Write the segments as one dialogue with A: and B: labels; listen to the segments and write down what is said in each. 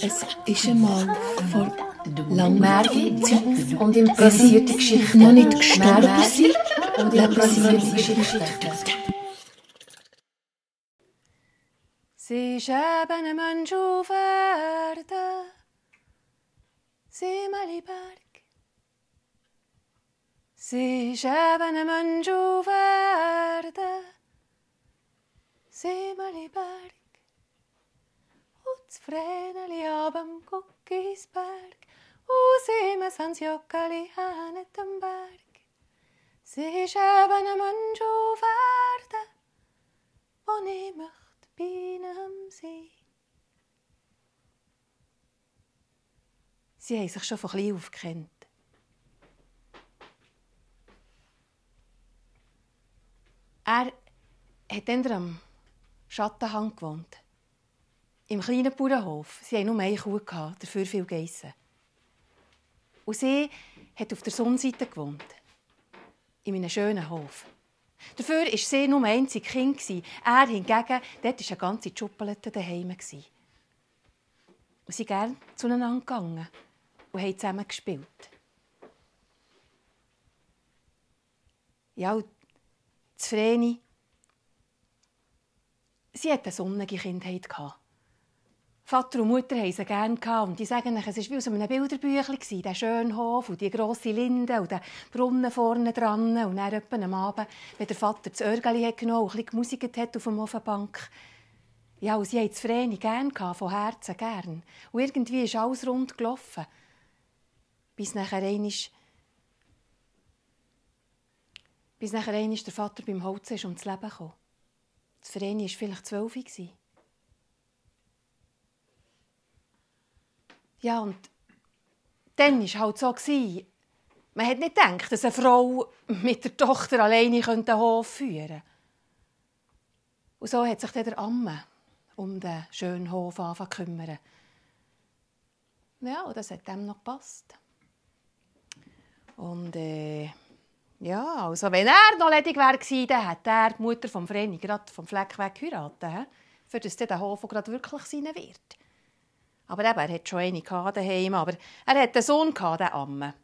A: Es ist einmal vor langer Zeit
B: und improvisierte Geschichten.
A: noch nicht gestorben sind
B: und improvisierte Geschichten.
C: Sie ist eben ein Mensch auf Erde, Simmerliberg. Sie ist eben ein Mensch auf Erde, Simmerliberg. Und das Vreneli abem Guckisberg, und Simmes ans Jockeli an dem Berg. Sie ist eben ein Mensch auf Erde, wo ich möchte bei ihm sein. Sie haben sich schon von klein auf gekannt. Er hat dann am Schattenhang gewohnt. Im kleinen Bauernhof. Sie hatten nur eine Kuh, dafür viel Geissen. Und sie hat auf der Sonnenseite gewohnt. In einem schönen Hof. Dafür war sie nur ein einziges Kind. Er hingegen, dort war eine ganze Schuppelette daheim. Und sie gerne zueinander gegangen und haben zusammen gespielt. Ja, und Vreni, sie hatte eine sonnige Kindheit. Vater und Mutter haben sie gerne und die sagen, es war wie aus einem Bilderbüchlein, der schöne Hof und die grosse Linde und der Brunnen vorne dran und dann am Abend, wenn der Vater das Örgeli genommen und ein bisschen gemusikt hat auf der Ofenbank. Ja, und sie haben das Vreni gerne von Herzen gern. Und irgendwie ist alles rund gelaufen. Bis nachher einmal, bis nachher einmal der Vater beim Holz ist ums Leben gekommen. Das Vreni war vielleicht zwölf. Ja, und dann war es halt so. Man hat nicht gedacht, dass eine Frau mit der Tochter alleine den Hof führen könnte. Und so hat sich dann der Amme um den schönen Hof kümmern. Ja, und das hat dem noch gepasst. Und äh, ja, also wenn er noch ledig wäre, dann hätte er die Mutter vom Vreni gerade vom Fleck weg geheiratet, für das der Hof gerade wirklich sein wird. Aber eben, er hat schon eine daheim, aber er hat einen Sohn, den Amme.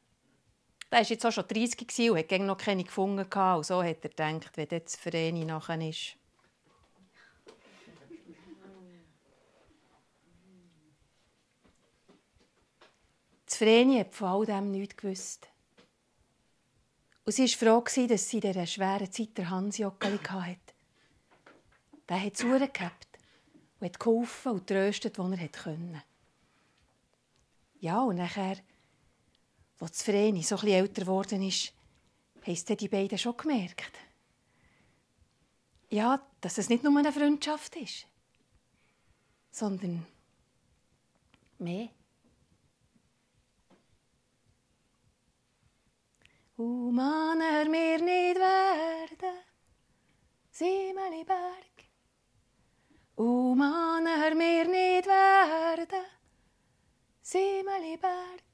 C: Der war jetzt auch schon 30 und hat noch keine gefunden. Und so hat er gedacht, wenn das für ihn nachher ist. Das Vreni hat von all dem nichts gewusst. Und sie war froh, dass sie in dieser schweren Zeit der Hansi Jockeli hatte. Der hat zugehabt und hat geholfen und tröstet, wo er konnte. Ja, und nachher, als Vreni so etwas älter geworden ist, haben die beiden schon gemerkt. Ja, dass es nicht nur eine Freundschaft ist, sondern mehr. U man er mir nicht werden, Siemeli Berg. U man er mir nicht werden, Siemeliberg.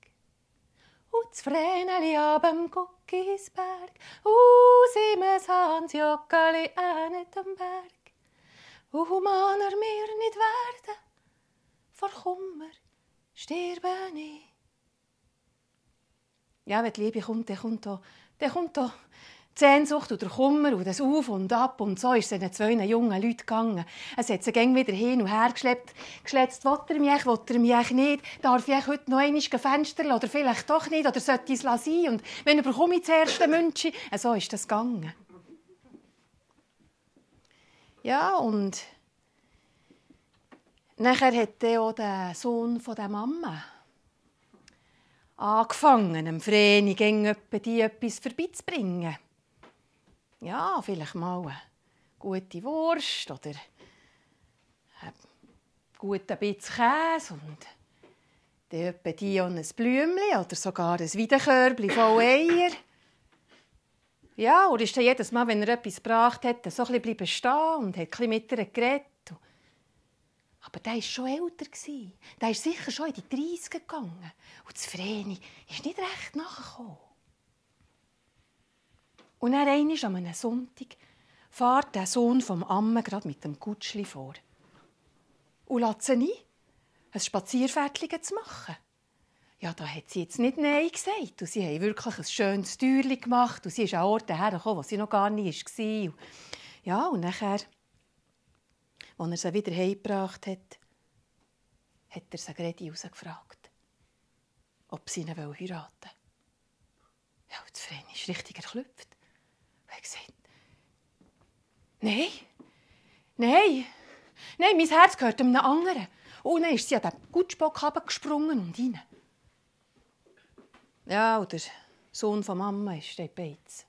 C: Und das Vreneli abem Guckisberg. Und Siemens Hans Jockeli an dem Berg. Und man er mir nicht werden, vor Kummer sterben ich. Ja, wenn die Liebe kommt, dann kommt da, dann kommt da die Sehnsucht und der Kummer und das Auf und Ab. Und so ist es den zwei jungen Leuten gegangen. Es hat sie wieder hin und her geschleppt. Geschletzt, will er mich, will er mich nicht? Darf ich heute noch einmal Fenster oder vielleicht doch nicht? Oder sollte ich es sein? Und wenn bekomme ich das erste Münchi? So ist das gegangen. Ja, und nachher hat auch der Sohn von der Mama angefangen, dem Vreni die etwas vorbeizubringen ja, vielleicht mal eine gute Wurst oder ein guten Bitz Käse und dann etwa die und ein Blümchen oder sogar ein Weidenkörbchen voll Eier. Ja, und ist dann jedes Mal, wenn er etwas gebracht hat, so ein bisschen stehen und hat ein mit ihr geredet. Aber der war schon älter. Der ist sicher schon in die 30 gegangen. Und das Vreni ist nicht recht nachgekommen. Und dann einmal an einem Sonntag fährt der Sohn vom Amme gerade mit dem Kutschli vor. Und lässt sie ein. ein Spazierfährtchen zu machen. Ja, da hat sie jetzt nicht Nein gesagt. Und sie haben wirklich ein schönes Türchen gemacht. Und sie ist an Orten hergekommen, wo sie noch gar nicht war. Ja, und nachher, als er sie wieder heimgebracht hat, hat er sie Gredi rausgefragt, ob sie ihn heiraten will. Ja, und das Vreni ist richtig erklüpft. Hat gesagt, nein, nein, nein, mein Herz gehört einem anderen. Und dann ist sie an den Gutschbock gesprungen und rein. Ja, und der Sohn von Mama ist der Beiz.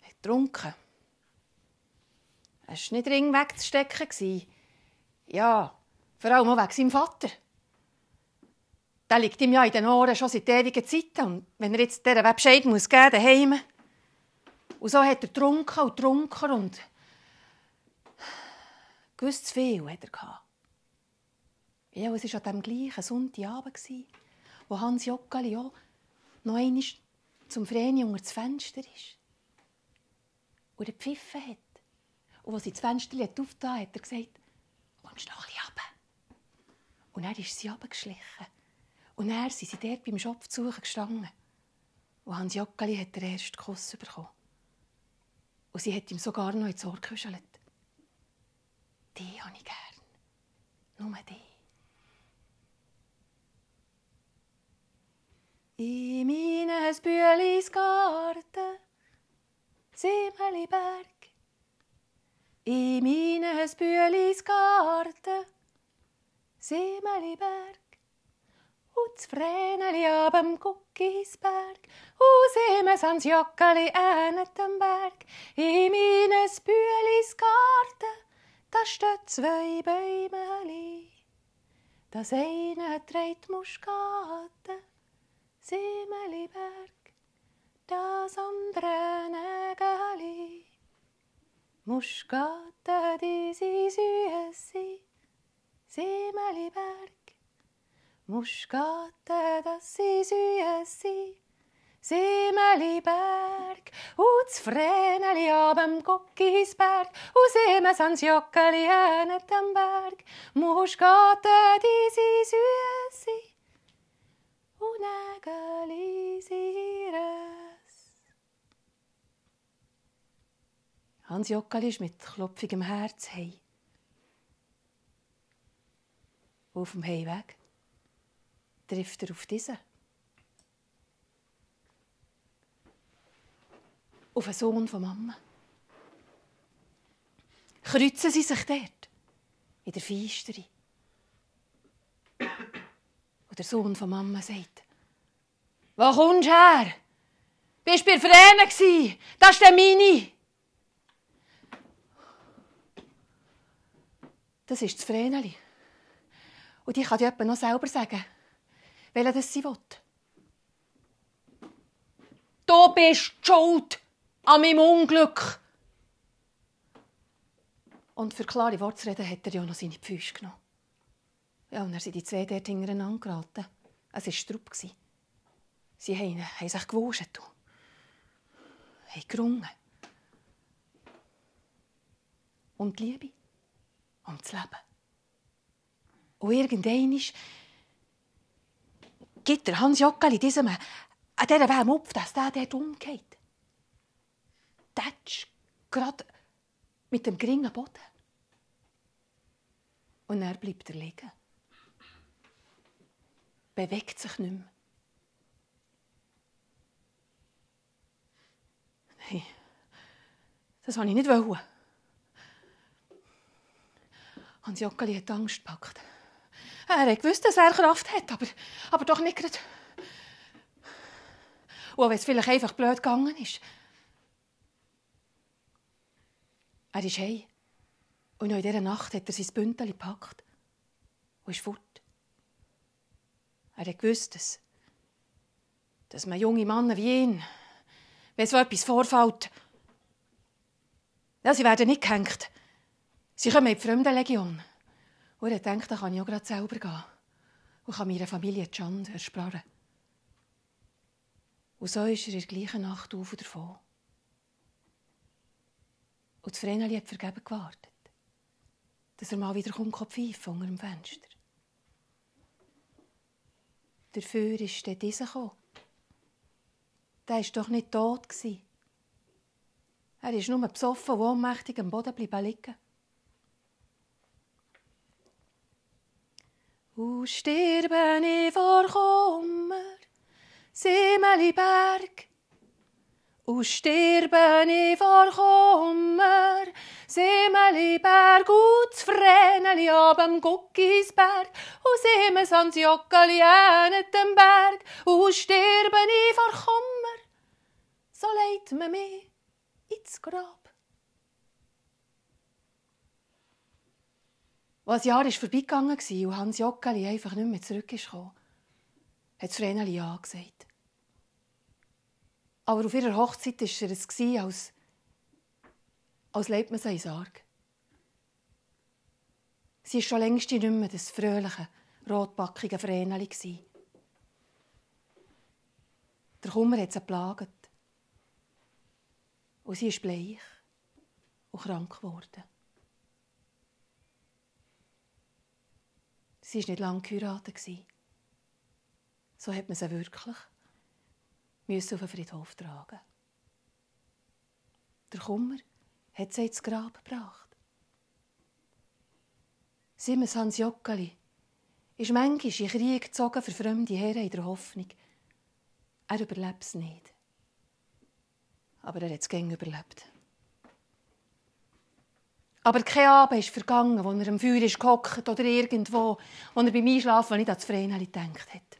C: Er hat getrunken. Er war nicht ring wegzustecken. Ja, vor allem auch wegen seinem Vater. Der liegt ihm ja in den Ohren schon seit ewigen Zeiten. Und wenn er jetzt dieser Bescheid muss geben muss, daheim. Und so hat er getrunken und getrunken und gewusst zu viel hat er gehabt. Ja, es war an dem gleichen Sonntagabend, wo Hans Jockeli auch noch einmal zum Vreni unter das Fenster ist. Und er gepfiffen hat. Und als sie das Fenster aufgetan hat, hat er gesagt, kommst du noch ein runter? Und dann ist sie runtergeschlichen. Und dann sind sie dort beim Schopf zu gestanden. Und Hans Jockeli hat den ersten Kuss bekommen. Und sie hat ihm sogar noch ins Ohr gekuschelt. Die habe ich gern. Nur die. I meines Bühlis Garten, Simmeliberg. I meines Bühlis Garten, Simmeliberg. Und das Vreneli abem Guckisberg, und Simmes ans Jockeli ähnet dem Berg. I meines Bühlis Garten, da steht zwei Bäumeli. Das eine trägt Muskaten, Simmeliberg, das andere Nägeli. Muskaten, Muskaten, das sie süße, Simmeliberg. Und das Vreneli abem Guckisberg, und Simmes ans Jockeli hänet am Berg. Muskaten, die sie süße, und Nägeli ihres. Hans Jockeli ist mit klopfigem Herz hei. Auf dem Heimweg trifft er auf diesen. Auf einen Sohn von Mama. Kreuzen sie sich dort, in der Feisterei. Und der Sohn von Mama sagt, «Wo kommst du her? Bist du bei gsi? Das ist der Mini!» Das ist das Vreneli. Und ich kann dir noch selber sagen, welcher das sie will. Du bist schuld an meinem Unglück. Und für klare Worte zu reden, hat er ja noch seine Füße genommen. Ja, und er sind die zwei dort hintereinander geraten. Es war Strupp. Sie haben, haben sich gewuscht haben gerungen. Um die Liebe, um das Leben. Und irgendwann gibt der Hans Jockeli diesem an dieser Wärme Mupf, dass der dort umgeht. Tätsch, gerade mit dem geringen Boden. Und er bleibt er liegen. Bewegt sich nicht mehr. Nein, das wollte ich nicht. Hans Jockeli hat Angst gepackt. Er hat gewusst, dass er Kraft hat, aber, aber doch nicht gerade. Und wenn es vielleicht einfach blöd gegangen ist. Er ist heim. Und noch in dieser Nacht hat er sein Bündel gepackt und ist fort. Er hat gewusst, dass, dass man junge Männer wie ihn, wenn so etwas vorfällt, ja, sie werden nicht gehängt. Sie kommen in die Fremdenlegion. Und er denkt, da kann ich auch gerade selber gehen und kann meiner Familie die Schande ersparen. Und so ist er in der gleichen Nacht auf und davon. Und Vreneli hat vergeben gewartet. dass er mal wieder kommt, pfeifen unter dem Fenster. Dafür ist dann dieser gekommen. Der war doch nicht tot. Er ist nur besoffen und ohnmächtig am Boden liegen. Und sterben ich vor Kummer, Simmeliberg. Und sterben ich vor Kummer, Simmeliberg. Und das Vreneli ab am Guckisberg. Und Simmels ans Joggeli den Berg. Und sterben ich vor Kummer, so leid man mich ins Grab. Als das Jahr ist vorbeigegangen war und Hans Jockeli einfach nicht mehr zurückgekommen, hat Vreneli Ja gesagt. Aber auf ihrer Hochzeit war er es, als, als lebt man seinen Sarg. Sie war schon längst nicht mehr das fröhliche, rotbackige Vreneli. Der Kummer hat sie geplagt. Und sie ist bleich und krank geworden. Sie war nicht lange geheiratet. So hat man sie wirklich auf den Friedhof tragen. Der Kummer hat sie ins Grab gebracht. Simmons Hans Jockeli ist manchmal in Krieg gezogen für fremde Herren in der Hoffnung, er überlebt es nicht. Aber er hat es überlebt. Aber kein Abend ist vergangen, wo er am Feuer ist gehockt oder irgendwo, wo er beim Einschlafen nicht an das Vreneli gedacht hat.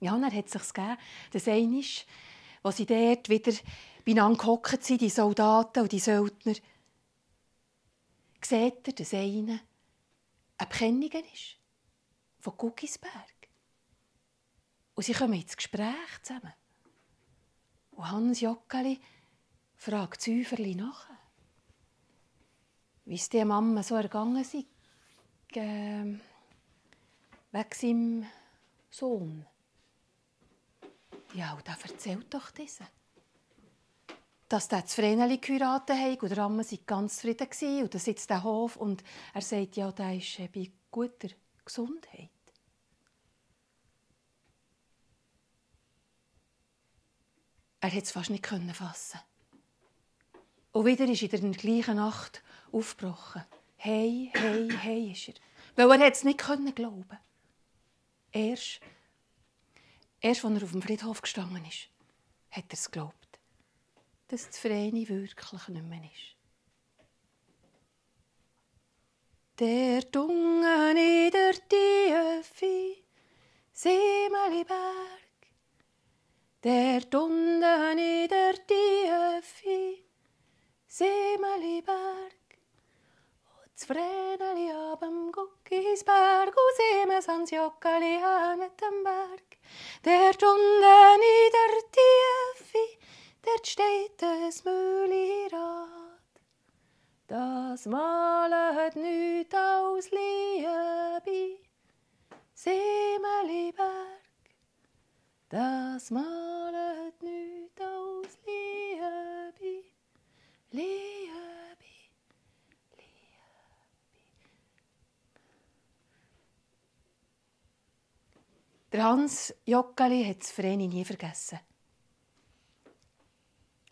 C: Ja, und er hat sich gegeben, dass einmal, wo sie dort wieder beieinander gehockt sind, die Soldaten und die Söldner, sieht er, dass einer ein Bekennungen ist. Von Guckisberg. Und sie kommen ins Gespräch zusammen. Und Hans Jockeli fragt Züferli nach wie es der Mama so ergangen ist, äh, wegen seinem Sohn. Ja, und da erzählt doch diese. Dass der das Vreneli geheiratet hat und der Amme sei ganz zufrieden war und da sitzt der Hof und er sagt, ja, der ist äh, bei guter Gesundheit. Er konnte es fast nicht fassen. Und wieder ist in der gleichen Nacht aufgebrochen. Hey, hey, hey ist er. Weil er es nicht glauben konnte. Erst, erst als er auf dem Friedhof gestanden ist, hat er es geglaubt, dass das Vreni wirklich nicht mehr ist. Der Dungen in der Tiefe, Siemeliberg, der Dungen in der Tiefe, Siemeliberg, ab am Guckisberg, und Siemens ans Jockeli an dem Berg. Der unten in der Tiefe, dort steht das Mühlirad. Das malet nüt aus Liebe, Siemeliberg. Das malet nüt aus. Liebe, Liebe. Der Hans Jockeli hat das Vreni nie vergessen.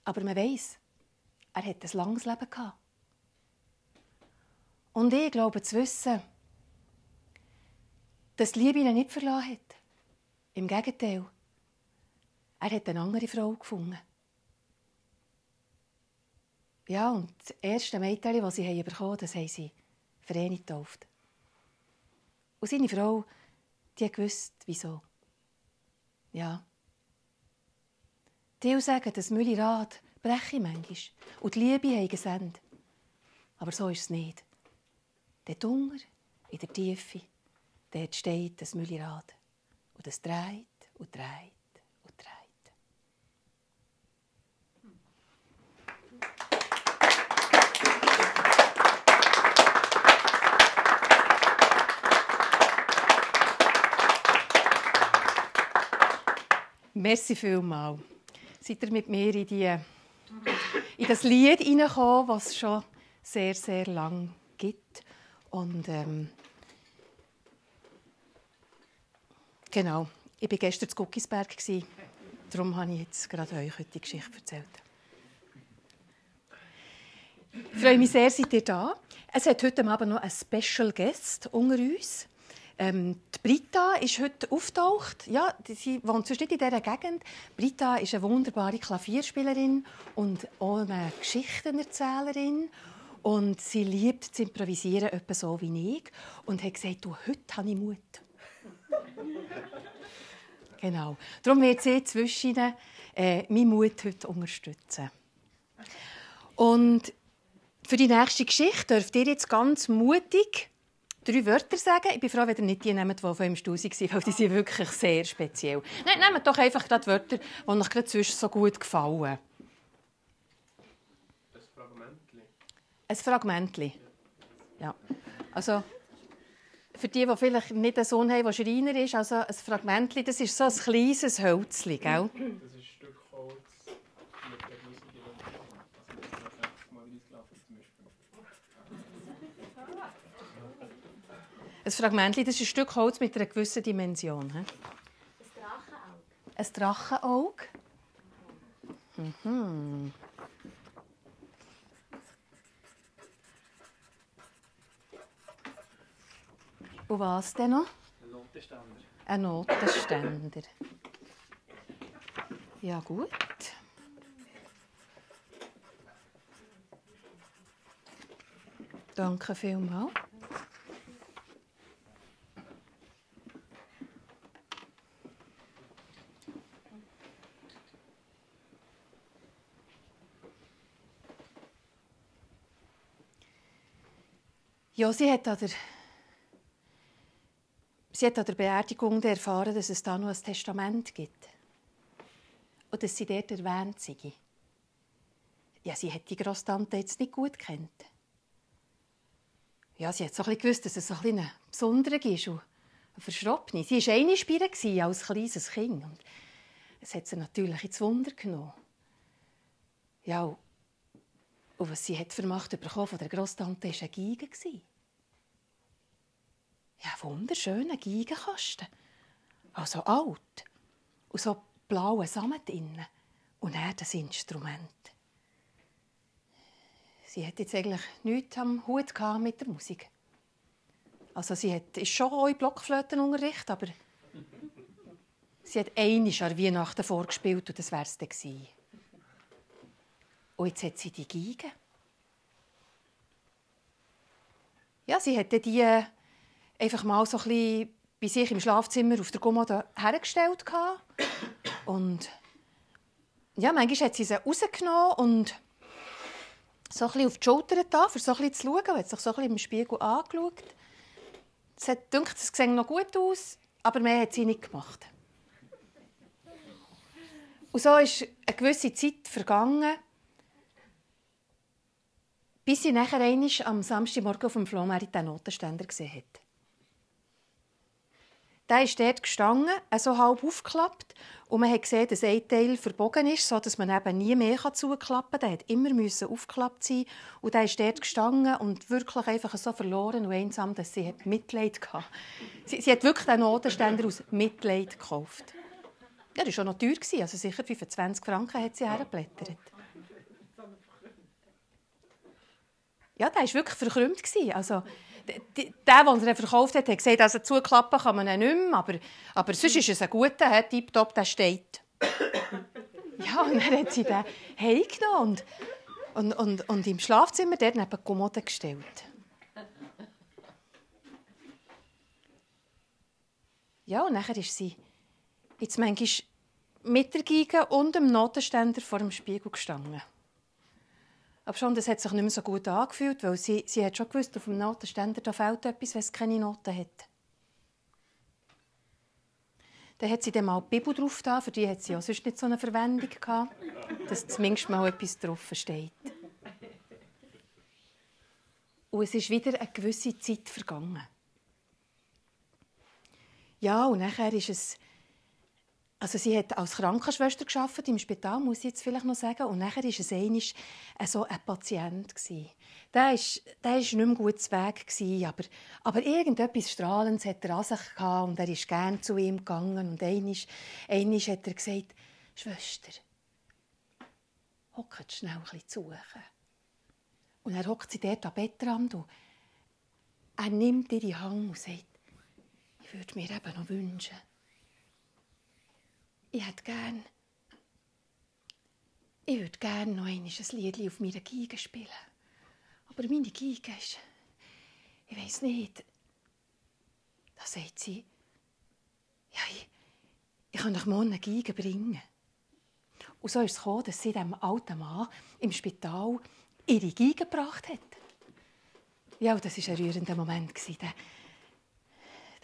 C: Aber man weiß, er hat ein langes Leben gehabt. Und ich glaube zu wissen, dass die Liebe ihn nicht verlassen hat. Im Gegenteil, er hat eine andere Frau gefunden. Ja, und das erste Mädchen, das sie bekommen haben, das haben sie Vreni getauft. Und seine Frau, die wusste, wieso. Ja. Die sagen, das Müllirad breche manchmal und die Liebe haben gesendet. Aber so ist es nicht. Der Hunger in der Tiefe, dort steht das Müllirad. Und es dreht und dreht. Merci vielmals. Seid ihr mit mir in, die, in das Lied hineingekommen, was es schon sehr, sehr lang gibt Und ähm, genau, ich war gestern in Guckisberg. Darum habe ich jetzt gerade euch heute die Geschichte erzählt. Ich freue mich sehr, seid ihr da. Es hat heute Abend noch einen Special Guest unter uns. Ähm, die Britta ist heute auftaucht. Ja, sie wohnt sonst nicht in dieser Gegend. Britta ist eine wunderbare Klavierspielerin und auch eine Geschichtenerzählerin. Und sie liebt zu improvisieren, etwa so wie ich. Und hat gesagt, du, heute habe ich Mut. genau. Darum wird sie zwischen äh, meinen Mut heute unterstützen. Und für die nächste Geschichte dürft ihr jetzt ganz mutig drei Wörter sagen. Ich bin froh, wenn ihr nicht die nehmt, die von im Stuhl waren, weil die sind wirklich sehr speziell. Nein, nehmt doch einfach die Wörter, die euch gerade zwischen so gut gefallen.
D: Ein Fragmentli.
C: Ein Fragmentli. Ja. Also, für die, die vielleicht nicht einen Sohn haben, der Schreiner ist, also ein Fragmentli, das ist so ein kleines Hölzchen, gell?
D: Das ist ein Stück Holz mit der riesigen Dimension. Also das ist noch 60 mal 30 Laufen zum Beispiel.
C: Ein Fragmentli, das ist ein Stück Holz mit einer gewissen Dimension. he? Ein Drachenauge. Mhm. Und was denn noch?
D: Ein Notenständer.
C: Ein Notenständer. Ja, gut. Danke vielmals. Ja, sie hat an der Sie hat an der Beerdigung erfahren, dass es da noch ein Testament gibt. Und dass sie dort erwähnt sei. Ja, sie hat die Grosstante jetzt nicht gut kennt. Ja, sie hat so ein gewusst, dass es so ein bisschen Besonderer ist und eine Verschroppene. Sie war eine Spire als kleines Kind. Und es hat sie natürlich ins Wunder genommen. Ja, und und was sie hat für Macht bekommen von der Grosstante war eine Geige. Ja, wunderschöner Geigenkasten. Also alt. Und so blaue Samen drinnen. Und er das Instrument. Sie hat jetzt eigentlich nichts am Hut mit der Musik. Also sie hat, ist schon auch in Blockflötenunterricht, aber sie hat einmal an Weihnachten vorgespielt und das wäre es dann gewesen. Und jetzt hat sie die Geige. Ja, sie hat die äh, einfach mal so ein bisschen bei sich im Schlafzimmer auf der Kommode hergestellt. Und ja, manchmal hat sie sie rausgenommen und so ein auf die Schulter getan, um so ein zu schauen. Und hat sich so ein im Spiegel angeschaut. Es hat gedacht, es sieht noch gut aus, aber mehr hat sie nicht gemacht. Und so ist eine gewisse Zeit vergangen, bis sie nachher am Samstagmorgen auf dem Flohmarkt den Notenständer gesehen hat. Der ist dort gestanden, so halb aufgeklappt. Und man hat gesehen, dass ein Teil verbogen ist, sodass man eben nie mehr zuklappen kann. Der hat immer aufgeklappt sein. Und der ist dort gestanden und wirklich einfach so verloren und einsam, dass sie Mitleid hatte. Sie, sie hat wirklich den Notenständer aus Mitleid gekauft. Ja, das war schon noch teuer. Also sicher 25 Franken hat sie hergeblättert. Ja, der war wirklich verkrümmt. Also, der, der, er verkauft hat, hat gesagt, also zuklappen kann man ihn nicht mehr, aber, aber sonst ist es ein guter, he, tipptopp, der steht. ja, und dann hat sie den heimgenommen und, und, und, und im Schlafzimmer dort neben die Kommode gestellt. Ja, und nachher ist sie jetzt manchmal mit der Geige und dem Notenständer vor dem Spiegel gestanden. Aber schon, das hat sich nicht mehr so gut angefühlt, weil sie, sie hat schon gewusst, auf dem Notenständer da fehlt etwas, wenn es keine Noten hat. Dann hat sie dann mal die Bibel drauf da, für die hat sie auch sonst nicht so eine Verwendung gehabt, dass zumindest mal etwas drauf steht. Und es ist wieder eine gewisse Zeit vergangen. Ja, und nachher ist es also sie hat als Krankenschwester geschafft im Spital, muss ich jetzt vielleicht noch sagen. Und nachher war es einmal so ein Patient. Der war, der ist nicht mehr gut zu Weg, aber, aber irgendetwas Strahlendes hat er an sich gehabt und er ist gerne zu ihm gegangen. Und einmal, einmal hat er gesagt, Schwester, hockt schnell ein bisschen zu. Und er hockt sie dort am Bettrand und er nimmt ihre Hand und sagt, ich würde mir eben noch wünschen, ich hätte gern, ich würde gerne noch ein Lied auf meiner Geige spielen. Aber meine Geige ist, ich weiß nicht, da sagt sie, ja, ich, ich kann euch morgen eine Geige bringen. Und so ist es gekommen, dass sie dem alten Mann im Spital ihre Geige gebracht hat. Ja, das war ein rührender Moment. Der,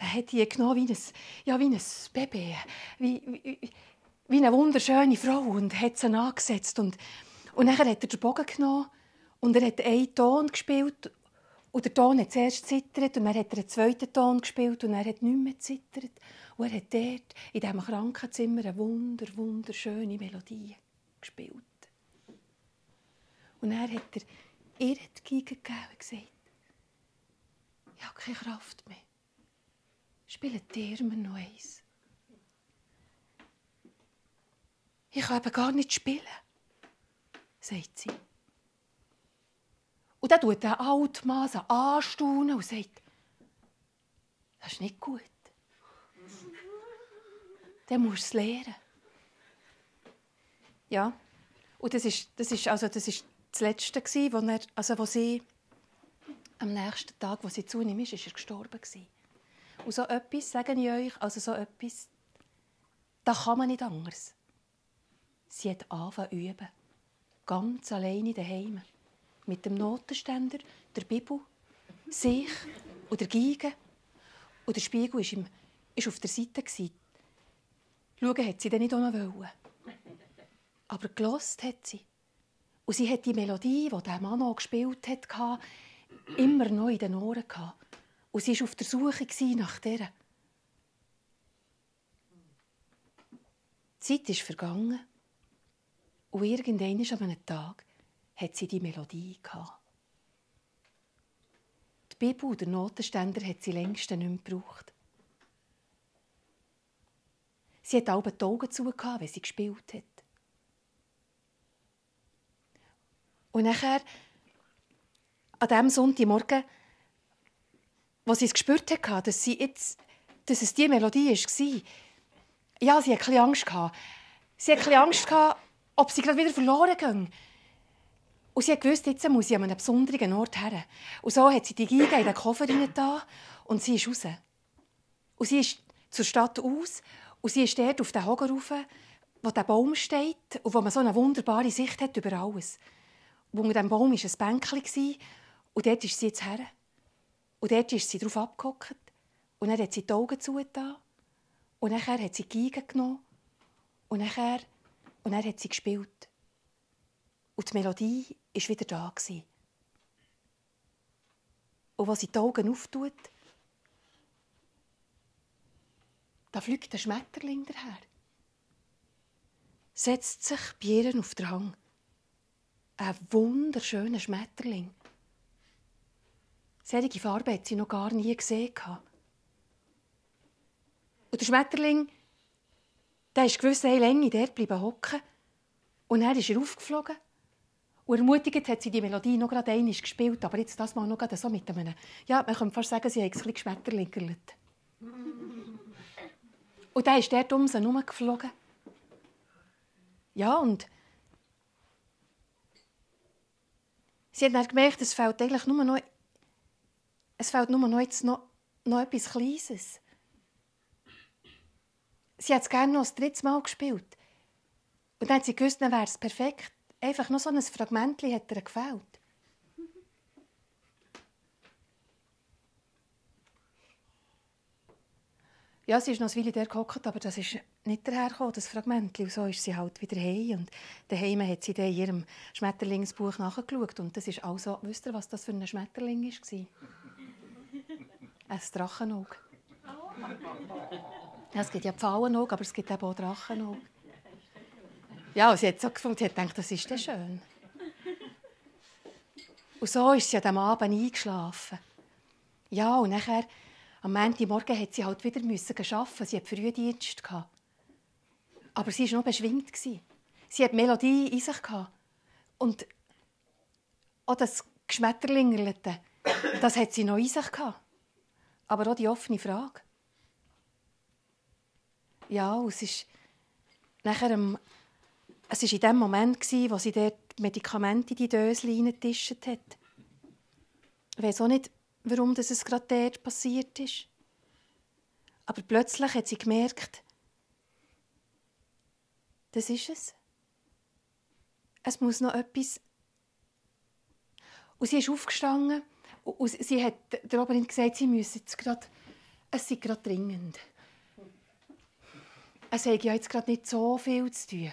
C: der hat die genommen wie ein, ja, wie ein Baby, wie, wie, wie eine wunderschöne Frau und hat sie angesetzt. Und, und dann hat er den Bogen genommen und er hat einen Ton gespielt und der Ton hat zuerst zittert und dann hat er einen zweiten Ton gespielt und er hat nicht mehr zittert. Und er hat dort in diesem Krankenzimmer eine wunder, wunderschöne Melodie gespielt. Und er hat er ihr die Geige gegeben und gesagt, ich habe keine Kraft mehr. Spielt ihr mir noch eins? Ich kann eben gar nicht spielen, sagt sie. Und dann tut der alte Mann so anstaunen und sagt, das ist nicht gut. Dann musst du es lernen. Ja, und das ist, das ist, also das, ist das Letzte, wo, also wo sie am nächsten Tag, wo sie zu ihm ist, ist er gestorben. Und so etwas, sage ich euch, also so etwas, da kann man nicht anders. Sie hat angefangen üben. Ganz alleine daheim. Mit dem Notenständer, der Bibel, sich und der Geige. Und der Spiegel war, ist auf der Seite. Schauen hat sie dann nicht auch noch wollen. Aber gelost hat sie. Und sie hat die Melodie, die der Mann auch gespielt hat, immer noch in den Ohren gehabt. Und sie war auf der Suche nach der. Die Zeit ist vergangen. Und irgendwann an einem Tag hat sie die Melodie gehabt. Die Bibel und der Notenständer hat sie längst nicht mehr gebraucht. Sie hat alle die Augen zu, wenn sie gespielt hat. Und nachher, an diesem Sonntagmorgen, als sie es gespürt hat, dass, sie jetzt, dass es diese Melodie war, ja, sie hatte ein Angst. Sie hatte Angst, ob sie gerade wieder verloren gehen. Und sie wusste, jetzt muss sie an einem besonderen Ort her. Und so hat sie die Geige in den Koffer da und sie ist raus. Und sie ist zur Stadt aus und sie ist dort auf den rauf, wo der Baum steht und wo man so eine wunderbare Sicht hat über alles. Und unter diesem Baum war ein Bänkchen und dort ist sie jetzt her. Und dort ist sie drauf abgehockt. Und dann hat sie die Augen zugetan. Und nachher hat sie die Geige genommen. Und nachher und er hat sie gespielt. Und die Melodie war wieder da. Und als sie die Augen auftut, da fliegt der Schmetterling daher. Setzt sich bei ihr auf den Hang. Ein wunderschöner Schmetterling. Solche Farbe hat sie noch gar nie gesehen. Und der Schmetterling der ist gewiss eine Länge dort bleiben hocken. Und dann ist er aufgeflogen. Und ermutigend hat sie die Melodie noch gerade einmal gespielt, aber jetzt das mal noch so mit einem... Ja, man könnte fast sagen, sie hat ein bisschen geschmetterlingerlet. Und dann ist dort um sie herumgeflogen. Ja, und... Sie hat dann gemerkt, es fehlt eigentlich nur noch... Es fehlt nur noch, jetzt noch, noch etwas Kleines sie hat es gerne noch das dritte Mal gespielt. Und dann hat sie gewusst, dann wäre es perfekt. Einfach noch so ein Fragment hat ihr gefällt. Ja, sie ist noch ein Weile der gehockt, aber das ist nicht dahergekommen, das Fragment. Und so ist sie halt wieder heim. Und daheim hat sie dann in ihrem Schmetterlingsbuch nachgeschaut. Und das ist also, wisst ihr, was das für ein Schmetterling war? Ein Drachenauge. Ja, es gibt ja Pfauenauge, aber es gibt auch Drachenauge. Ja, und sie hat so gefunden, sie hat gedacht, das ist ja schön. Und so ist sie diesem Abend eingeschlafen. Ja, und nachher, am Montagmorgen musste sie halt wieder arbeiten. Sie hatte Frühdienst. Aber sie war noch beschwingt. Sie hatte Melodie in sich. Und auch das Geschmetterlingerlte, das hat sie noch in sich. Aber auch die offene Frage. Ja, es ist nachher am, es war in dem Moment, wo sie dort Medikamente in die Dösel reingetischt hat. Ich weiß auch nicht, warum das es gerade dort passiert ist. Aber plötzlich hat sie gemerkt, das ist es. Es muss noch etwas. Und sie ist aufgestanden und sie hat der Oberin gesagt, sie müsse jetzt gerade, es sei gerade dringend. Es habe ja jetzt gerade nicht so viel zu tun.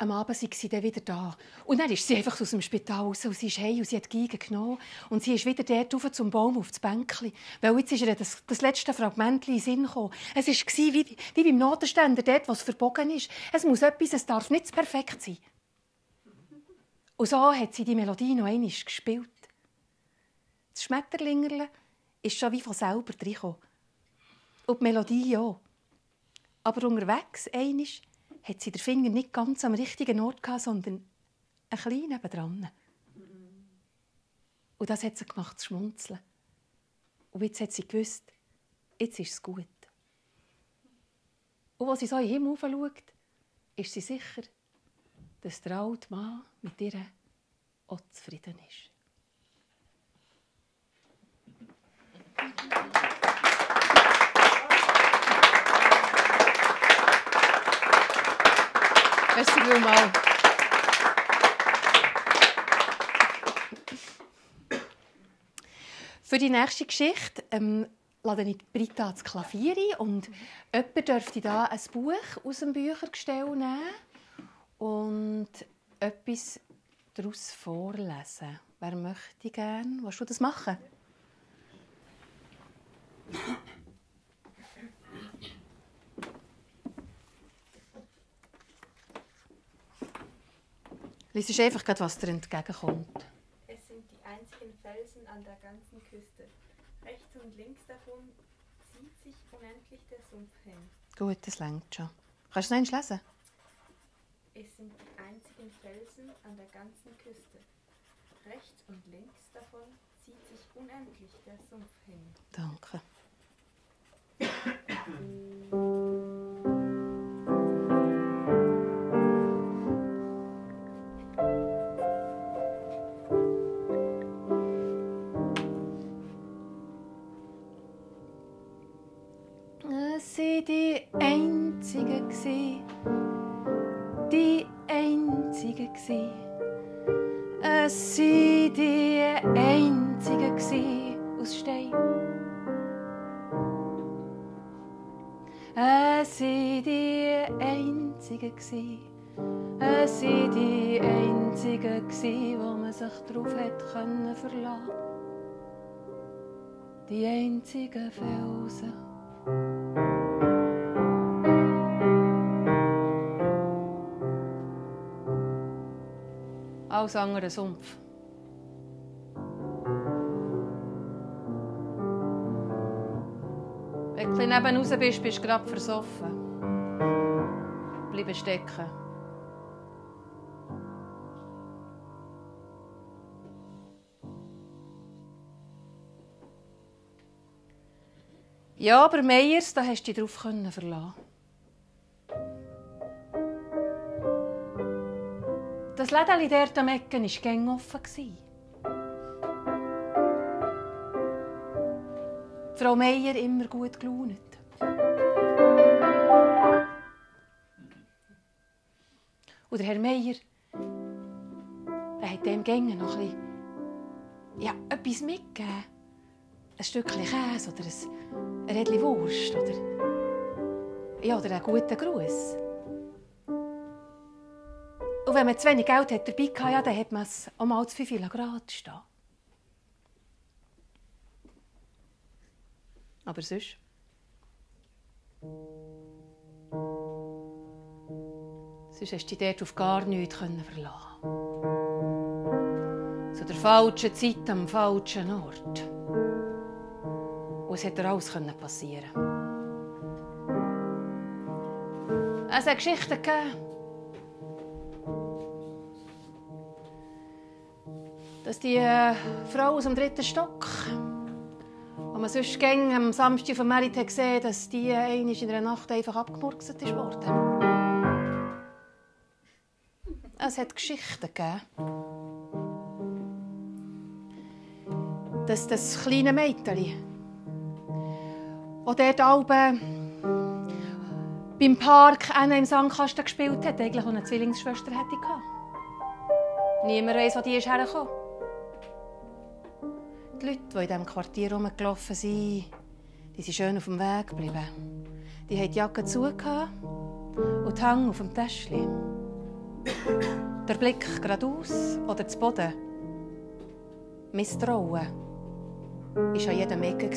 C: Am Abend sei sie dann wieder da. Und dann ist sie einfach aus dem Spital raus und sie ist heim und sie hat Geige genommen. Und sie ist wieder dort rauf zum Baum auf das Bänkchen. Weil jetzt ist ihr das, das letzte Fragment in den Sinn gekommen. Es war wie, wie beim Notenständer, dort, wo es verbogen ist. Es muss etwas, es darf nicht perfekt sein. Und so hat sie die Melodie noch einmal gespielt. Das Schmetterlingerle ist schon wie von selber reingekommen. Und die Melodie auch. Aber unterwegs, einisch, hat sie den Finger nicht ganz am richtigen Ort gehabt, sondern ein klein nebendran. Und das hat sie gemacht, zu schmunzeln. Und jetzt hat sie gewusst, jetzt ist es gut. Und als sie so in den Himmel schaut, ist sie sicher, dass der alte Mann mit ihr auch zufrieden ist. Merci vielmals. Für die nächste Geschichte ähm, lade ich Britta ans Klavier ein und jemand dürfte da ein Buch aus dem Büchergestell nehmen und etwas daraus vorlesen. Wer möchte gerne? Willst du das machen? Lies ist einfach gerade, was dir entgegenkommt.
E: Es sind die einzigen Felsen an der ganzen Küste. Rechts und links davon zieht sich unendlich der Sumpf hin.
C: Gut, das längt schon. Kannst du noch eins lesen?
E: Es sind die einzigen Felsen an der ganzen Küste. Rechts und links davon zieht sich unendlich der Sumpf hin.
C: Danke. gsi. Es waren die Einzigen, gsi, wo man sich darauf hat können verlassen. Die einzigen Felsen. Alles andere Sumpf. Wenn du neben raus bist, bist du gerade versoffen. Bleib stecken. Ja, aber Meyers, da hast du dich drauf verlassen. Das Lädeli dort am Ecken war gäng offen. Frau Meier immer gut gelaunt. Und der Herr Meier, der hat dem Gänge noch ein bisschen, ja, etwas mitgegeben. Ein Stückchen Käse oder ein, Rädchen Wurst oder, ja, oder einen guten Gruß. Und wenn man zu wenig Geld hat dabei hatte, ja, dann hat man es auch mal zu viel Grad stehen. Aber sonst? Sonst hast du dich dort auf gar nichts verlassen Zu der falschen Zeit am falschen Ort. Und es hätte alles passieren Es hat Geschichten gegeben. Dass die äh, Frau aus dem dritten Stock, wo man sonst am Samstag von Merit gesehen dass die eine in der Nacht einfach abgemurkset ist worden. Es hat Geschichten gegeben. Dass das kleine Mädchen, das dort oben beim Park einen im Sandkasten gespielt hat, eigentlich eine Zwillingsschwester gehabt. Niemand weiss, wo die hergekommen. Die Leute, die in diesem Quartier rumgelaufen sind, die sind schön auf dem Weg geblieben. Die hatten die Jacke zu und die Hang auf dem Täschchen. Der Blick geradeaus oder zu Boden. Misstrauen war an jedem Ecke.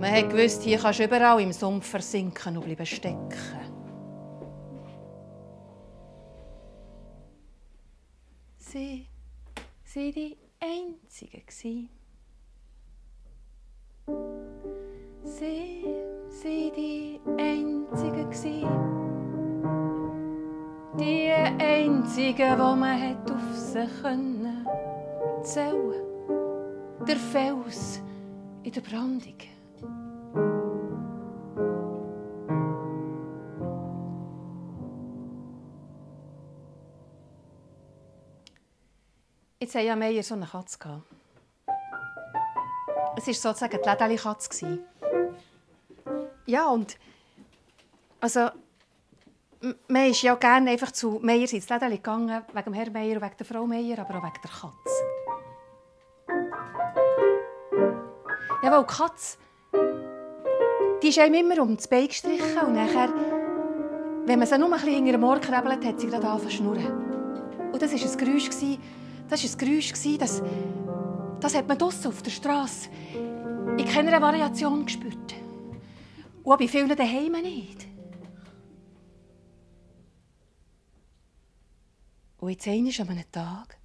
C: Man hat gewusst, hier kannst du überall im Sumpf versinken und bleiben stecken. Sie waren die Einzigen. Sie waren die Einzigen. Die Einzigen, die man hat auf sich können zählen Der Fels in der Brandung. Jetzt hatte ja Meier so eine Katze. Es war sozusagen die Lädeli-Katze. Ja, und also, man ist ja gerne einfach zu Meier ins Läden gegangen, wegen dem Herrn Meier und wegen der Frau Meier, aber auch wegen der Katze. Ja, weil die Katze, die ist einem immer um das Bein gestrichen und nachher, wenn man sie nur ein bisschen hinter dem Ohr krabbelt, hat sie gerade angefangen zu schnurren. Und das war ein Geräusch, das war ein Geräusch, das, das hat man draussen auf der Straße in keiner Variation gespürt. Und auch bei vielen daheim nicht. Und jetzt einmal an einem Tag,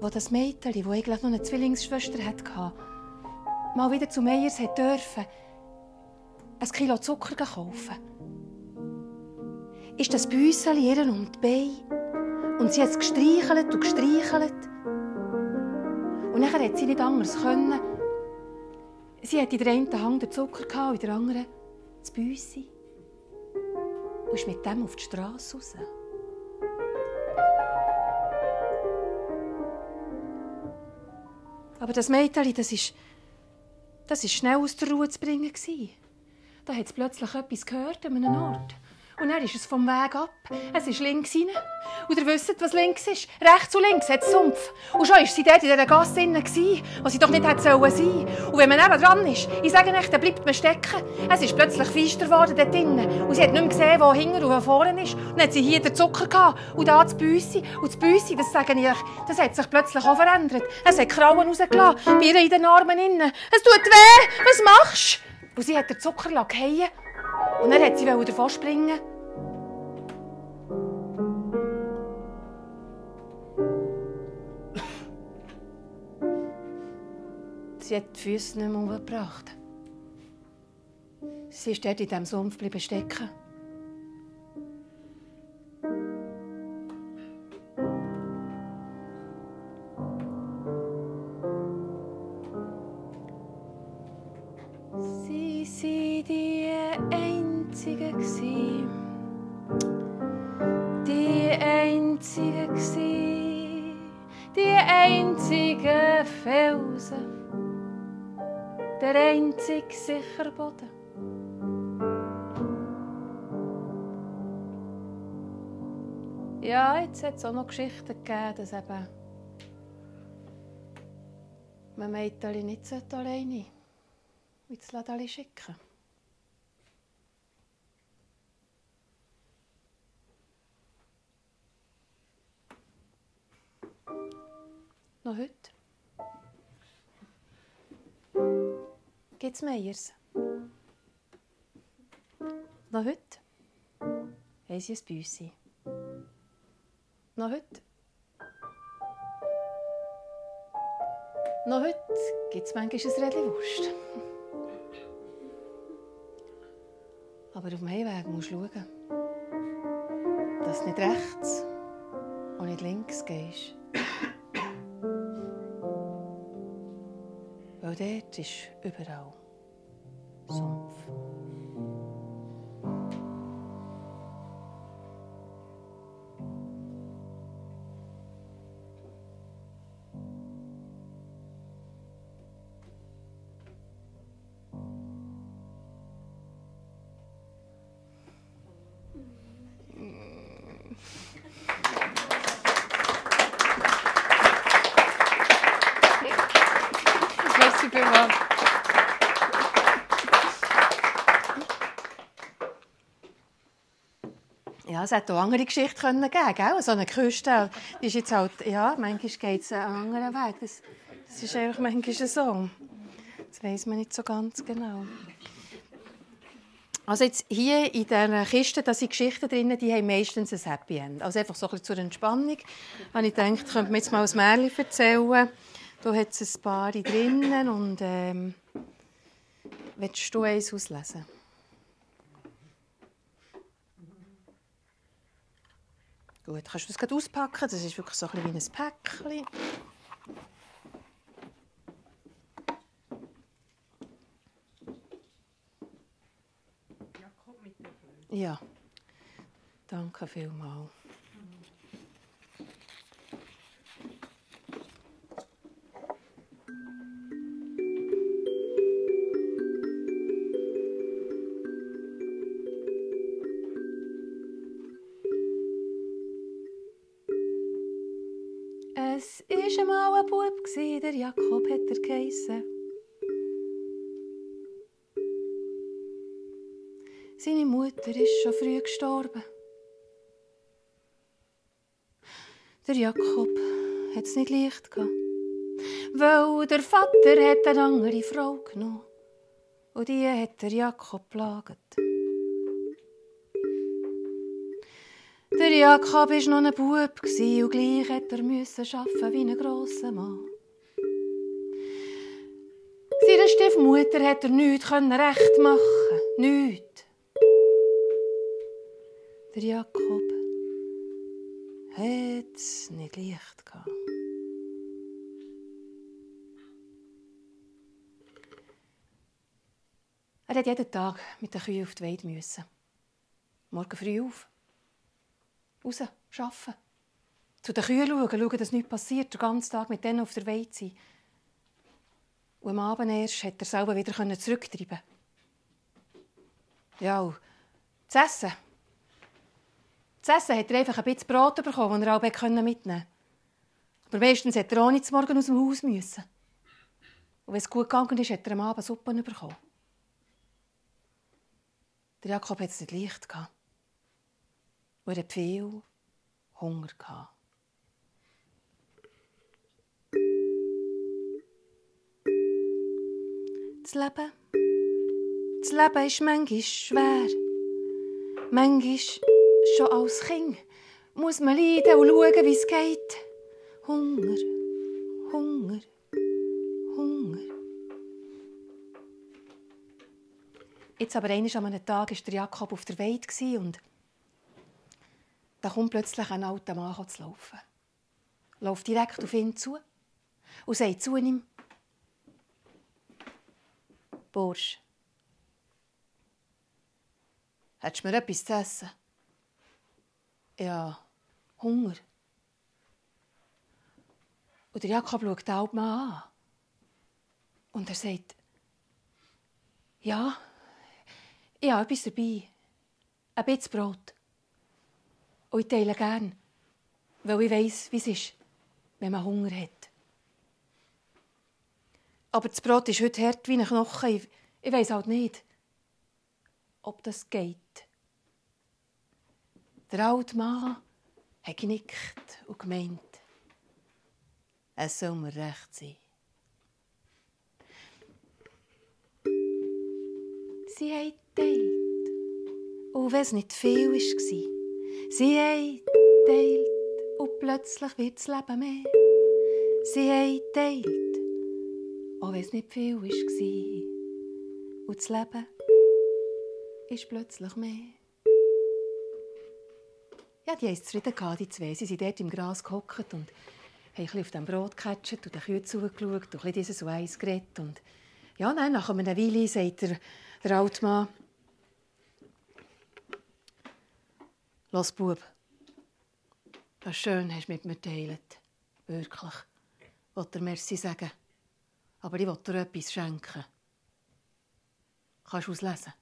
C: wo das Mädchen, das eigentlich noch eine Zwillingsschwester hatte, mal wieder zu Meyers durfte, ein Kilo Zucker kaufen. Ist das Büsseli ihr um die Beine und sie hat es gestreichelt und gestreichelt. Und nachher hat sie nicht anders können. Sie hatte in der einen Hand den Zucker und in der anderen das Büssi. Und ist mit dem auf die Straße raus. Aber das Mädchen, das ist, das ist schnell aus der Ruhe zu bringen. Da hat es plötzlich etwas gehört an einem Ort. Und dann ist es vom Weg ab. Es ist links rein. Und ihr wisst, was links ist. Rechts und links hat es Sumpf. Und schon war sie dort in dieser Gasse drin, wo sie doch nicht hätte sein sollen. Und wenn man neben dran ist, ich sage nicht, dann bleibt man stecken. Es ist plötzlich feister geworden dort drinnen. Und sie hat nicht mehr gesehen, wo hinten und vorne ist. Und dann hat sie hier den Zucker gehabt. Und da das Büssi. Und das Büssi, das sage ich euch, das hat sich plötzlich auch verändert. Es hat Krauen rausgelassen. Bei ihr in den Armen innen. Es tut weh. Was machst du? Und sie hat den Zucker fallen. Und dann hat sie davon springen. Sie hat die Füße nicht mehr umgebracht. Sie ist dort in diesem Sumpf stecken. Sie waren die Einzigen. Die Einzigen. Die einzigen Felsen der einzige sichere Boden. Ja, jetzt hat es auch noch Geschichten gegeben, dass eben man Mädchen nicht alleine ins Ladali schicken Noch heute? Gibt es Meyers? Noch heute haben sie ein Büssi. Noch heute. Noch heute gibt es manchmal ein Rädchen Wurst. Aber auf dem Heimweg musst du schauen, dass du nicht rechts und nicht links gehst. Weil dort ist überall Sumpf. Es hätte auch andere Geschichten können geben gell? So eine Küste, die ist jetzt halt, ja, manchmal geht es einen anderen Weg. Das, das ist einfach manchmal so. Das weiß man nicht so ganz genau. Also jetzt hier in diesen Kisten, da sind Geschichten drin, die haben meistens ein Happy End. Also einfach so ein bisschen zur Entspannung. Habe ich gedacht, könnte man jetzt mal ein Märchen erzählen. Da hat es ein paar drinnen und ähm, willst du eins auslesen? Gut, kannst du das gerade auspacken? Das ist wirklich so ein bisschen wie ein Päckchen. Ja, danke vielmals. Es war einmal ein Bub, der Jakob hat er geheissen. Seine Mutter ist schon früh gestorben. Der Jakob hat es nicht leicht gehabt, weil der Vater hat eine andere Frau genommen und die hat der Jakob plagt. Der Jakob war noch ein Bub und gleich hat er arbeiten wie ein grosser Mann. Seiner Stiefmutter hat er nichts recht machen, nichts. Der Jakob hat es nicht leicht. Er hat jeden Tag mit den Kühen auf die Weide müssen. Morgen früh auf. Raus, arbeiten. Zu den Kühen schauen, schauen, dass nichts passiert, den ganzen Tag mit denen auf der Weide sein. Und am Abend erst hat er selber wieder zurücktreiben Ja, und das Essen. Das Essen hat er einfach ein bisschen Brot bekommen, das er auch mitnehmen konnte. Aber meistens hat er auch nicht morgen aus dem Haus müssen. Und wenn es gut gegangen ist, hat er am Abend Suppe bekommen. Der Jakob hat es nicht leicht gehabt. Und er viel Hunger. Gehabt. Das Leben, das Leben ist manchmal schwer. Manchmal, schon als Kind, muss man leiden und schauen, wie es geht. Hunger, Hunger, Hunger. Jetzt aber eines an einem Tag war der Jakob auf der Weide und da kommt plötzlich ein alter Mann zu laufen. Läuft direkt auf ihn zu und sagt zu ihm, Bursch, hättest du mir etwas zu essen? Ja, Hunger. Und der Jakob schaut den alten Mann an. Und er sagt, ja, ich habe etwas dabei. Ein bisschen Brot. Und ich teile gerne, weil ich weiss, wie es ist, wenn man Hunger hat. Aber das Brot ist heute hart wie ein Knochen. Ich, ich weiss halt nicht, ob das geht. Der alte Mann hat genickt und gemeint, es soll mir recht sein. Sie haben geteilt. Und wenn es nicht viel war, sie haben geteilt und plötzlich wird das Leben mehr. Sie haben geteilt, auch wenn es nicht viel war. Und das Leben ist plötzlich mehr. Ja, die haben zufrieden, die zwei. Sie sind dort im Gras gehockt und haben auf dem Brot gecatcht und den Kühen zugeschaut und dieses und eins geredet. Und ja, nein, nach einer Weile sagt der, der alte Mann, Los, Bub, das schön hast du mit mir geteilt. Wirklich. Ich will dir Merci sagen. Aber ich will dir etwas schenken. Kannst du auslesen?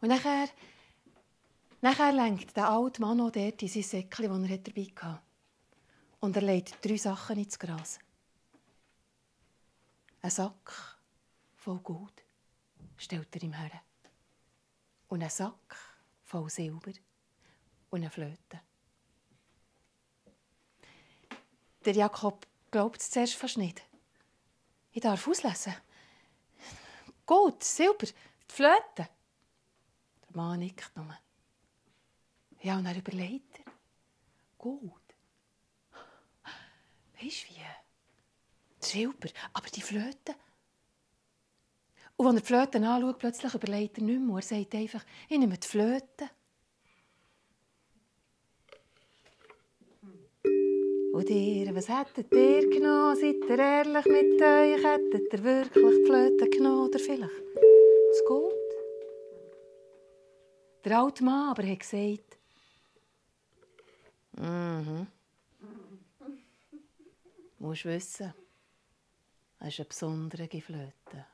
C: Und nachher, nachher lenkt der alte Mann noch dort in sein Säckchen, das er dabei hatte. Und er legt drei Sachen ins Gras. Ein Sack voll Gold stellt er ihm her. Und ein Sack voll Silber und eine Flöte. Der Jakob glaubt es zuerst fast nicht. Ich darf auslesen. Gold, Silber, die Flöte. Der Mann nickt nur. Ja, und er überlegt er. Gold. Weisst du wie? Silber, aber die Flöte. Und wenn er die Flöte anschaut, plötzlich überlegt er nicht mehr. Er sagt einfach, ich nehme die Flöte. Und ihr, was hättet ihr genommen? Seid ihr ehrlich mit euch? Hättet ihr wirklich die Flöte genommen? Oder vielleicht das Gold? Der alte Mann aber hat gesagt, mhm. Musst wissen, es ist eine besondere Flöte.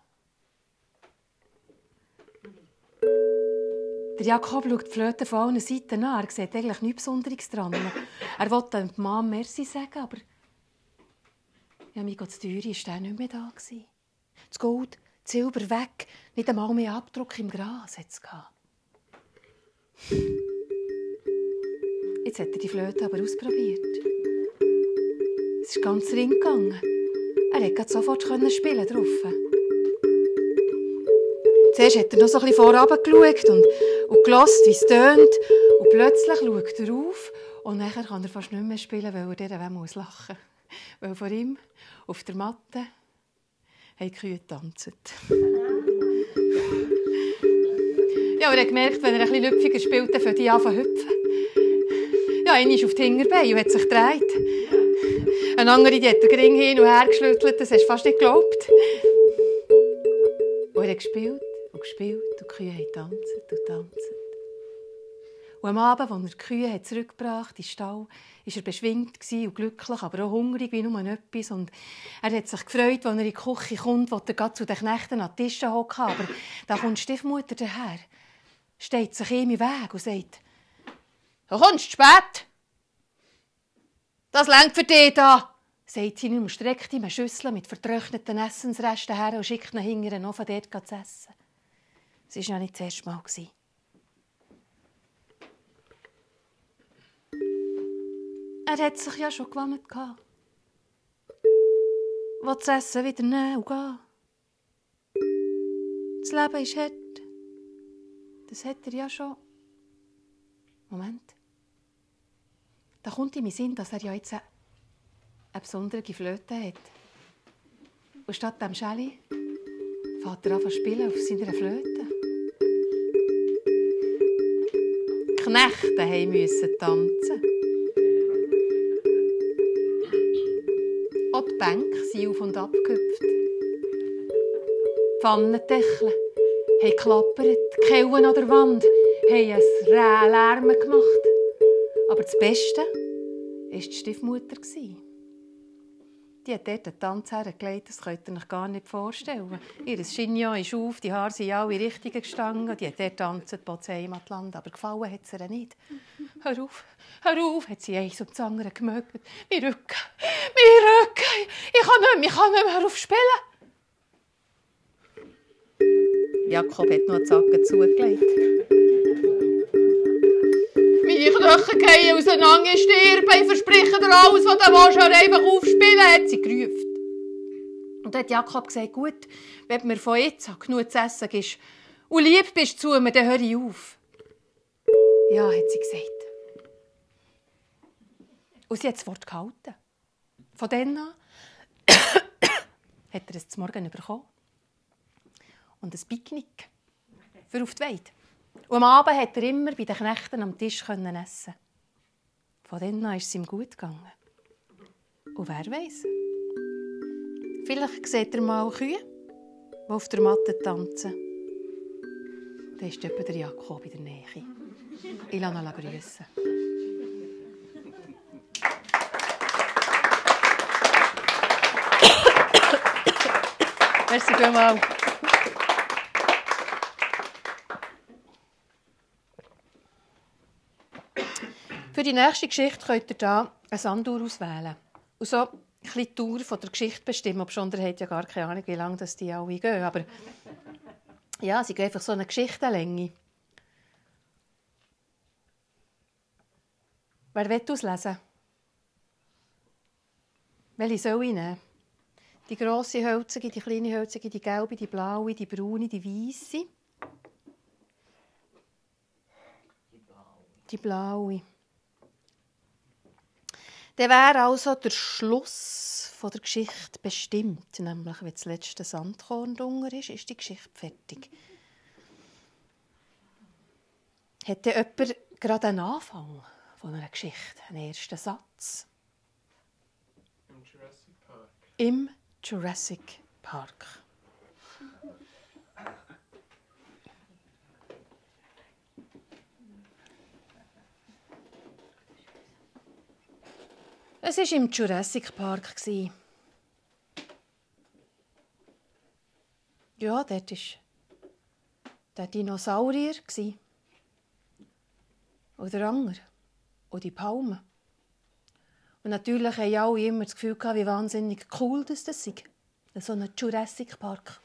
C: Der Jakob schaut die Flöte von allen Seiten an. Er sieht eigentlich nichts Besonderes dran. Er wollte dem Mann Merci sagen, aber ja, mein Gott, die Teuer war nicht mehr da. Das Gold, das Silber weg, nicht einmal mehr Abdruck im Gras hat es Jetzt hat er die Flöte aber ausprobiert. Es ist ganz ring gegangen. Er konnte sofort spielen drauf. Zuerst hat er noch so ein bisschen vorab geschaut und, und gehört, wie es tönt. Und plötzlich schaut er auf und nachher kann er fast nicht mehr spielen, weil er dann muss lachen Weil vor ihm auf der Matte haben die Kühe getanzt. ja, er hat gemerkt, wenn er ein bisschen lüpfiger spielt, dann fängt er an zu hüpfen. Ja, einer ist auf die Hinterbeine und hat sich gedreht. Eine andere die hat den Ring hin und her geschlüttelt, das hast du fast nicht geglaubt. Und er hat gespielt und gespielt und die Kühe haben tanzt und tanzt. Und am Abend, als er die Kühe hat zurückgebracht in den Stall, war er beschwingt und glücklich, aber auch hungrig wie nur etwas. Und er hat sich gefreut, als er in die Küche kommt, wo er zu den Knechten an den Tisch hocken Aber da kommt die Stiefmutter daher, steht sich ihm im Weg und sagt, «Du kommst spät! Das längt für dich da!» sagt sie ihm streckt ihm eine Schüssel mit vertrockneten Essensresten her und schickt ihn hinterher noch von dort zu essen. Es war ja nicht das erste Mal. Er hat sich ja schon gewannet. Will das Essen wieder nehmen und gehen. Das Leben ist hart. Das hat er ja schon. Moment. Da kommt in Sinn, dass er ja jetzt eine, eine besondere Flöte hat. Und statt dem Schelli fährt er an spielen auf seiner Flöte. Knechte mussten tanzen. Auch die Bänke sind auf und ab gehüpft. Pfannendeckel haben geklappert, die Kellen an der Wand haben ein Lärm gemacht. Aber das Beste war die Stiefmutter. Die hat dort einen Tanz hergelegt, das könnt ihr euch gar nicht vorstellen. Ihr Chignon ist auf, die Haare sind alle richtig gestanden. Die hat dort tanzt, Bots Heimatland, aber gefallen hat es ihr nicht. Hör auf, hör auf, hat sie eins um das andere gemögt. Mein Rücken, mein Rücken, ich kann nicht mehr, ich kann nicht mehr, hör auf spielen. Jakob hat noch die Zacken zugelegt. Meine Knochen gehen auseinander, ich sterbe, ich verspreche dir alles, was du willst, einfach aufspielen, hat sie gerufen. Und dann hat Jakob gesagt, gut, wenn du mir von jetzt genug zu essen gibst Und lieb bist zu mir, dann höre ich auf. Ja, hat sie gesagt. Und sie hat das Wort gehalten. Von dann an hat er es zum Morgen bekommen. Und ein Picknick für auf die Weide. Und am Abend konnte er immer bei den Knechten am Tisch essen. Von dann an ist es ihm gut gegangen. Und wer weiß? Vielleicht sieht er mal Kühe, die auf der Matte tanzen. Dann ist etwa der Jakob in der Nähe. Ich lasse ihn grüßen. Merci vielmals. Für die nächste Geschichte könnt ihr hier eine Sanduhr auswählen. Und so ein die Dauer von der Geschichte bestimmen. Ob schon, der hat ja gar keine Ahnung, wie lange das die alle gehen. Aber ja, sie gehen einfach so eine Geschichtenlänge. Wer will auslesen? Welche soll ich nehmen? Die grosse Hölzige, die kleine Hölzige, die gelbe, die blaue, die braune, die weiße. Die blaue. Dann wäre also der Schluss von der Geschichte bestimmt. Nämlich, wenn das letzte Sandkorn drunter ist, ist die Geschichte fertig. Hat jemand gerade einen Anfang von einer Geschichte, einen ersten Satz?
D: Im Jurassic Park.
C: Im Jurassic Park. Es war im Jurassic Park. Ja, dort war der Dinosaurier. Und der Anger. Und die Palmen. Und natürlich haben alle immer das Gefühl wie wahnsinnig cool das ist. So ein Jurassic Park.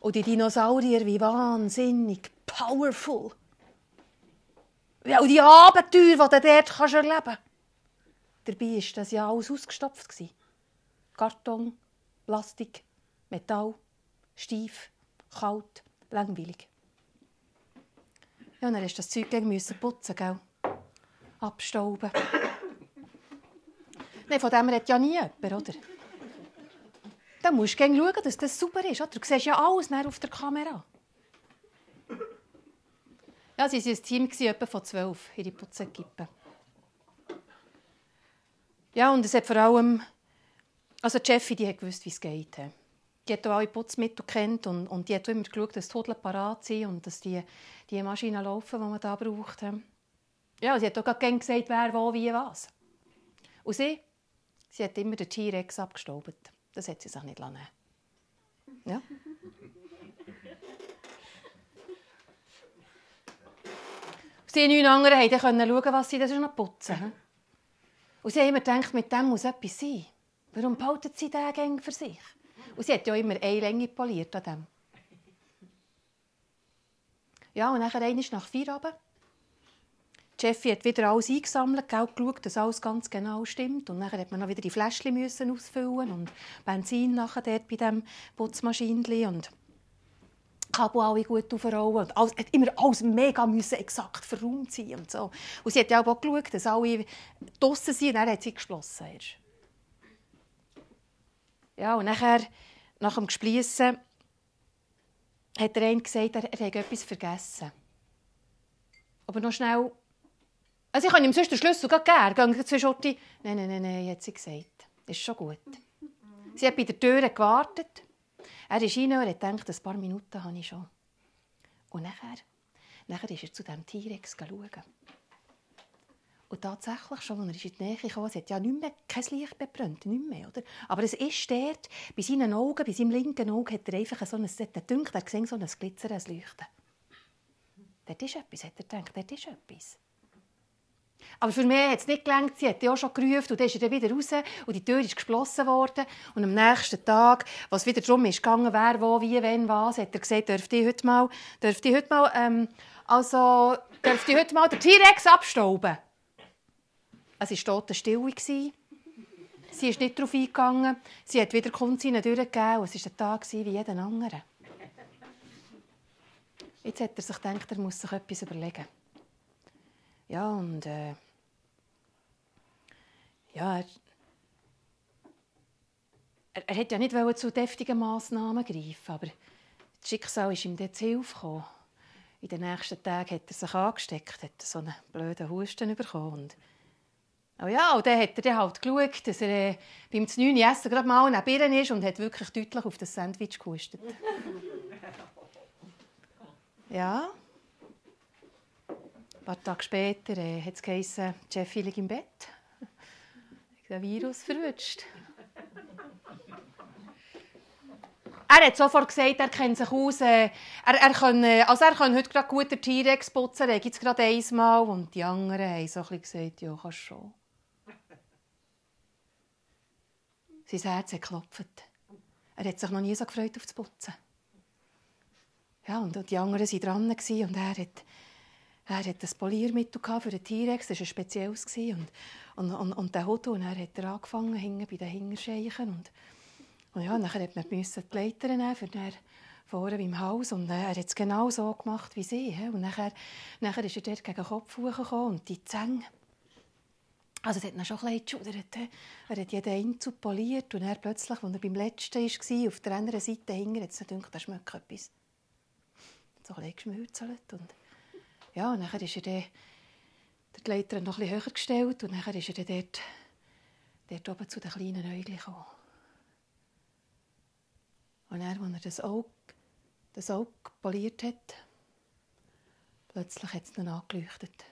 C: Und die Dinosaurier, wie wahnsinnig powerful. Ja, und die Abenteuer, die du dort erleben kannst. Dabei war das ja alles ausgestopft. Karton, Plastik, Metall, steif, kalt, langweilig. Ja, dann musst du das Zeug gegen putzen, gell? Abstauben. Nein, von dem redet ja nie jemand, oder? Dann musst du schauen, dass das super ist. Oder? Du siehst ja alles auf der Kamera. Ja, sie waren ein Team von zwölf, ihre Putzekippen. Ja, und es hat vor allem... Also die Chefin, die hat gewusst, wie es geht. Die hat auch alle Putzmittel kennt und, und die hat immer geschaut, dass die Hodeln parat sind und dass die, die Maschinen laufen, die man da braucht. Ja, sie hat auch gerne gesagt, wer, wo, wie, was. Und sie, sie hat immer den T-Rex abgestaubt. Das hat sie sich nicht lassen. Ja. Sie neun anderen konnten schauen, was sie das noch putzen. Und sie haben immer gedacht, mit dem muss etwas sein. Warum behalten sie den Gang für sich? Und sie hat ja immer eine Länge poliert an dem. Ja, und dann einmal nach vier. Die Chefin hat wieder alles eingesammelt, geschaut, dass alles ganz genau stimmt. Und dann musste man noch wieder die Fläschchen ausfüllen und Benzin nachher dort bei dem Putzmaschinchen und Kabel alle gut aufrollen. Und alles, hat immer alles mega müssen exakt verräumt sein und so. Und sie hat ja auch geschaut, dass alle draussen sind und dann hat sie geschlossen. Ja, und nachher, nach dem Gespliessen, hat der eine gesagt, er, er hätte etwas vergessen. Aber noch schnell... Also ich kann ihm sonst den Schlüssel geben. Gehen zwei Schotti. Nein, nein, nein, nein, hat sie gesagt. Ist schon gut. Sie hat bei der Tür gewartet. Er ist rein und hat gedacht, ein paar Minuten habe ich schon. Und nachher, nachher ist er zu diesem T-Rex schauen. Und tatsächlich, schon als er in die Nähe kam, hat ja nicht mehr, kein Licht bebrannt, nicht mehr, oder? Aber es ist dort, bei seinen Augen, bei seinem linken Auge, hat er einfach so ein, er dünkt, er sieht so ein Glitzer, ein Leuchten. Dort ist etwas, hat er gedacht, dort ist etwas. Aber für mich hat es nicht gelangt. Sie hat ja auch schon gerufen und dann ist er wieder raus und die Tür ist geschlossen worden. Und am nächsten Tag, was wieder darum ist gegangen, wer, wo, wie, wenn, was, hat er gesagt, dürfte ich heute mal, dürfte ich heute mal, ähm, also, dürfte ich heute mal den T-Rex abstauben? Es war totenstill. Sie ist nicht darauf eingegangen. Sie hat wieder Kunzinnen durchgegeben. Es war ein Tag wie jeden anderen. Jetzt hat er sich gedacht, er muss sich etwas überlegen. Ja, und äh, ja, er, er, er hätte ja nicht zu deftigen Massnahmen greifen, aber das Schicksal ist ihm dann zu Hilfe gekommen. In den nächsten Tagen hat er sich angesteckt, hat so einen blöden Husten bekommen. Und oh ja, und dann hat er dann halt geschaut, dass er äh, beim 9. Essen gerade mal neben ihr ist und hat wirklich deutlich auf das Sandwich gehustet. Ja. Ein paar Tage später äh, hat es geheißen, Jeffy liegt im Bett. Der Virus verwünscht. Er hat sofort gesagt, er kennt sich aus. Äh, er, er, kann, äh, also er kann heute gerade gut den T-Rex putzen, er gibt es gerade einmal. Und die anderen haben so ein gesagt, ja, kannst schon. Sein Herz hat geklopft. Er hat sich noch nie so gefreut auf das Putzen. Ja, und die anderen waren dran und er hat, er hat ein Poliermittel für den T-Rex, das war ein spezielles. Und, und, und, und der Hut, und er hat er angefangen, hingen bei den Hingerscheichen. Und, und ja, nachher hat man die Leiter nehmen für den vorne beim Haus und er hat es genau so gemacht wie sie. Und nachher, nachher ist er dort gegen den Kopf hochgekommen und die Zähne. Also es hat ihn schon ein bisschen geschudert. Er hat jeden Einzug poliert und er plötzlich, als er beim letzten war, auf der anderen Seite hing, hat es gedacht, da schmeckt etwas so ein bisschen geschmürzelt. Und ja, und dann ist er dann, der Leiter noch ein höher gestellt und dann ist er dann dort, dort oben zu den kleinen Äugeln gekommen. Und dann, als er das Auge, das Auge poliert hat, plötzlich hat es ihn angeleuchtet.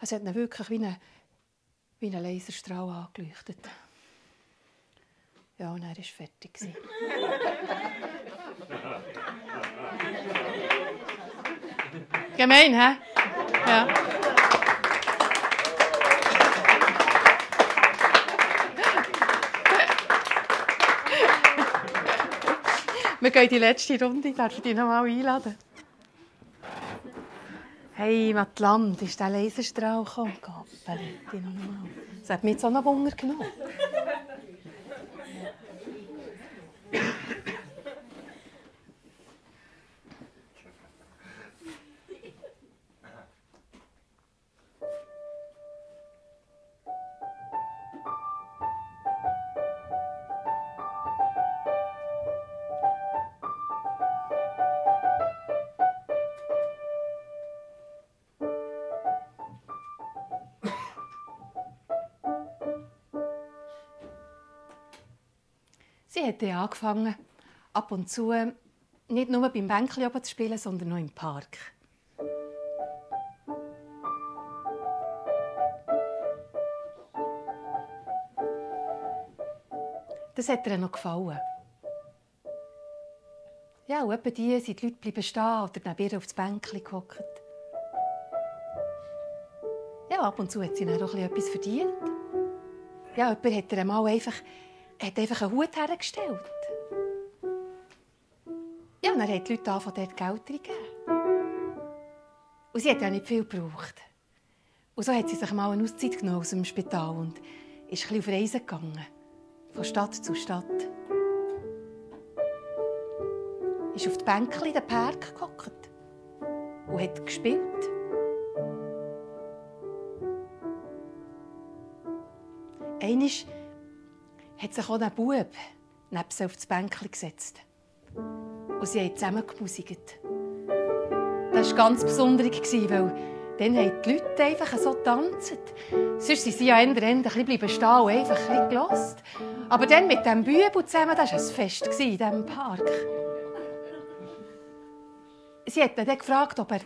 C: Es hat ihn wirklich wie ein, Laserstrahl angeleuchtet. Ja, und er war fertig. Gemein, hä? Ja. Wir gehen in die letzte Runde. Darf ich dich noch mal einladen? Hey, Matland, ist der Laserstrahl gekommen? Das hat mich jetzt auch noch Wunder genommen. Hat dann angefangen, ab und zu nicht nur beim Bänkli zu spielen, sondern noch im Park. Das hat ihr noch gefallen. Ja, und etwa die sind die Leute bleiben stehen oder neben ihr aufs Bänkli gehockt. Ja, ab und zu hat sie dann auch etwas verdient. Ja, jemand hat ihr einmal einfach er hat einfach einen Hut hergestellt. Ja, und dann haben die Leute von dort Geld gegeben. Und sie hat ja nicht viel gebraucht. Und so hat sie sich mal eine Auszeit genommen aus dem Spital und ist ein bisschen auf Reisen gegangen. Von Stadt zu Stadt. Ist auf die Bänkchen in den Park gehockt und hat gespielt. Einmal hat sich auch der Bub neben sie auf das Bänkchen gesetzt. Und sie haben zusammen gemusikt. Das war ganz besonders, weil dann haben die Leute einfach so getanzt. Sonst sind sie ja Ende Ende ein bisschen stehen und einfach ein bisschen Aber dann mit dem Bübel zusammen, das war ein Fest in diesem Park. Sie hat dann gefragt, ob er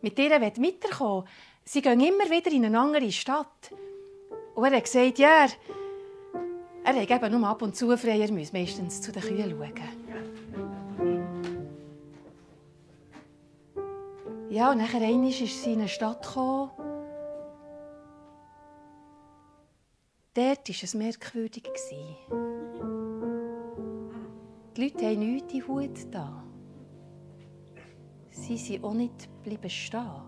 C: mit ihr weiterkommen will. Sie gehen immer wieder in eine andere Stadt. Und er hat gesagt, ja, er hat eben nur ab und zu frei, er muss meistens zu den Kühen schauen. Ja, und nachher einmal ist sie in eine Stadt gekommen. Dort war es merkwürdig. Die Leute haben nichts in Hut da. Sie sind auch nicht bleiben stehen.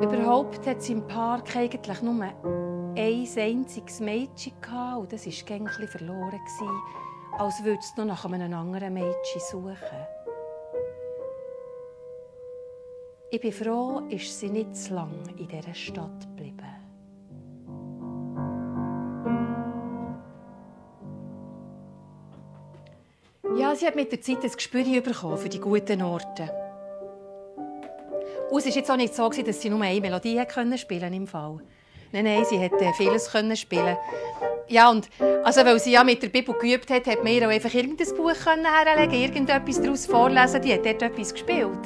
C: Überhaupt hat sie im Park eigentlich nur ein einziges Mädchen gehabt, und das war gängig verloren. als würde es noch nach einem anderen Mädchen suchen. Ich bin froh, ist sie nicht zu lang in dieser Stadt geblieben. Ja, sie hat mit der Zeit ein Gespür bekommen für die guten Orte. Und es war jetzt auch nicht so, dass sie nur eine Melodie spielen konnte im Fall. Nein, nein, sie hätte vieles spielen ja, und also, weil sie ja mit der Bibel geübt hat, hat man ihr auch einfach irgendein Buch herlegen irgendetwas daraus vorlesen. Die hat dort etwas gespielt.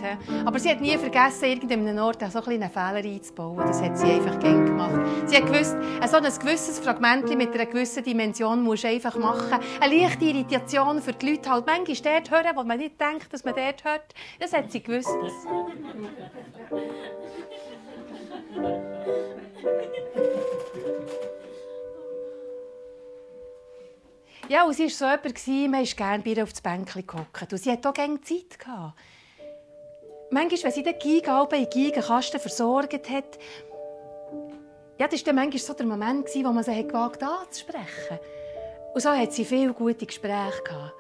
C: Aber sie hat nie vergessen, irgendeinem Ort so einen Fehler einzubauen. Das hat sie einfach gern gemacht. Sie hat gewusst, so ein gewisses Fragment mit einer gewissen Dimension musst du einfach machen. Eine leichte Irritation für die Leute halt manchmal dort hören, wo man nicht denkt, dass man dort hört. Das hat sie gewusst. Ja, und sie war so jemand, man ist gerne bei ihr auf das Bänkchen gehockt. Und sie hatte auch gerne Zeit. Manchmal, wenn sie den Giga in den versorgt hat, ja, das war dann manchmal so der Moment, wo man sie gewagt anzusprechen. Und so hat sie viele gute Gespräche.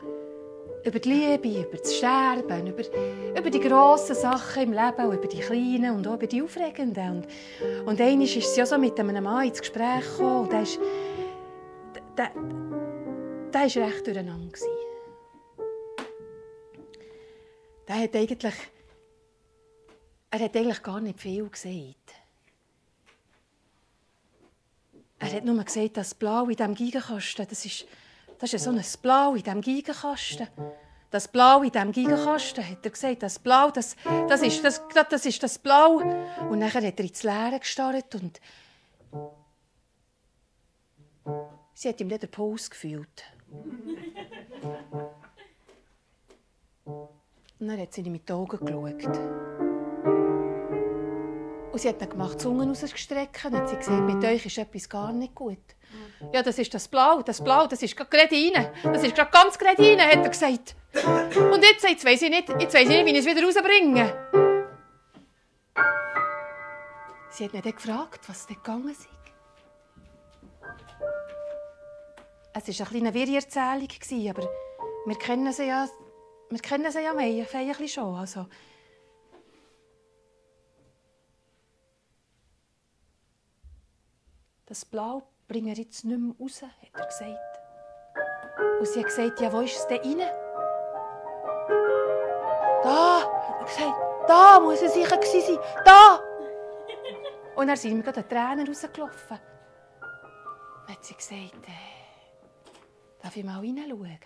C: Über die Liebe, über das Sterben, über, über die grossen Sachen im Leben, über die kleinen und auch über die aufregenden. Und, und einmal ist sie ja so mit einem Mann ins Gespräch gekommen und der ist, der, der war recht durcheinander. Der hat eigentlich, er hat eigentlich gar nicht viel gesagt. Er hat nur gesagt, das Blau in diesem Gigenkasten, das ist, das ist so ein Blau in diesem Gigenkasten. Das Blau in diesem Gigenkasten, hat er gesagt, das Blau, das, das, ist, das, das ist das Blau. Und dann hat er ins Leere gestarrt und sie hat ihm nicht den Puls gefühlt. Und dann hat sie ihm mit den Augen geschaut. Und sie hat dann gemacht, die Zunge rausgestreckt und hat sie gesagt, mit euch ist etwas gar nicht gut. Ja, das ist das Blau, das Blau, das ist gerade rein. Das ist gerade ganz gerade rein, hat er gesagt. Und jetzt, jetzt weiss ich nicht, jetzt weiss ich nicht, wie ich es wieder rausbringe. Sie hat mich dann gefragt, was dort gegangen ist. Es war eine kleine Wirrerzählung, aber wir kennen sie ja, wir kennen sie ja mehr, ein schon. Also. Das Blau bringen wir jetzt nicht mehr raus, hat er gesagt. Und sie hat gesagt, ja, wo ist es denn rein? Da, hat er gesagt, da muss es sicher sein, da! Und dann sind mir gerade Tränen rausgelaufen. Dann hat sie gesagt, äh, Darf ich mal hineinschauen?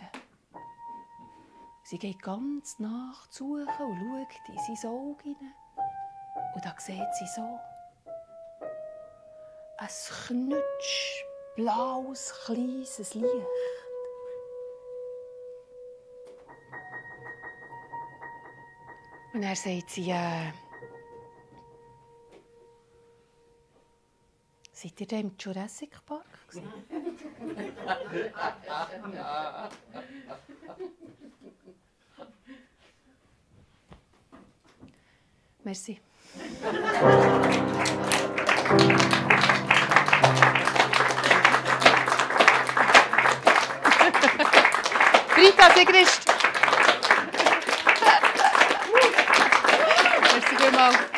C: Sie geht ganz nach zu und schaut in sein Auge hinein. Und da sieht sie so ein knutsch blaues, kleines Licht. Und er sagt sie, äh, seid ihr da im Jurassic Park? Merci. Rita Sigrist. Merci vielmals.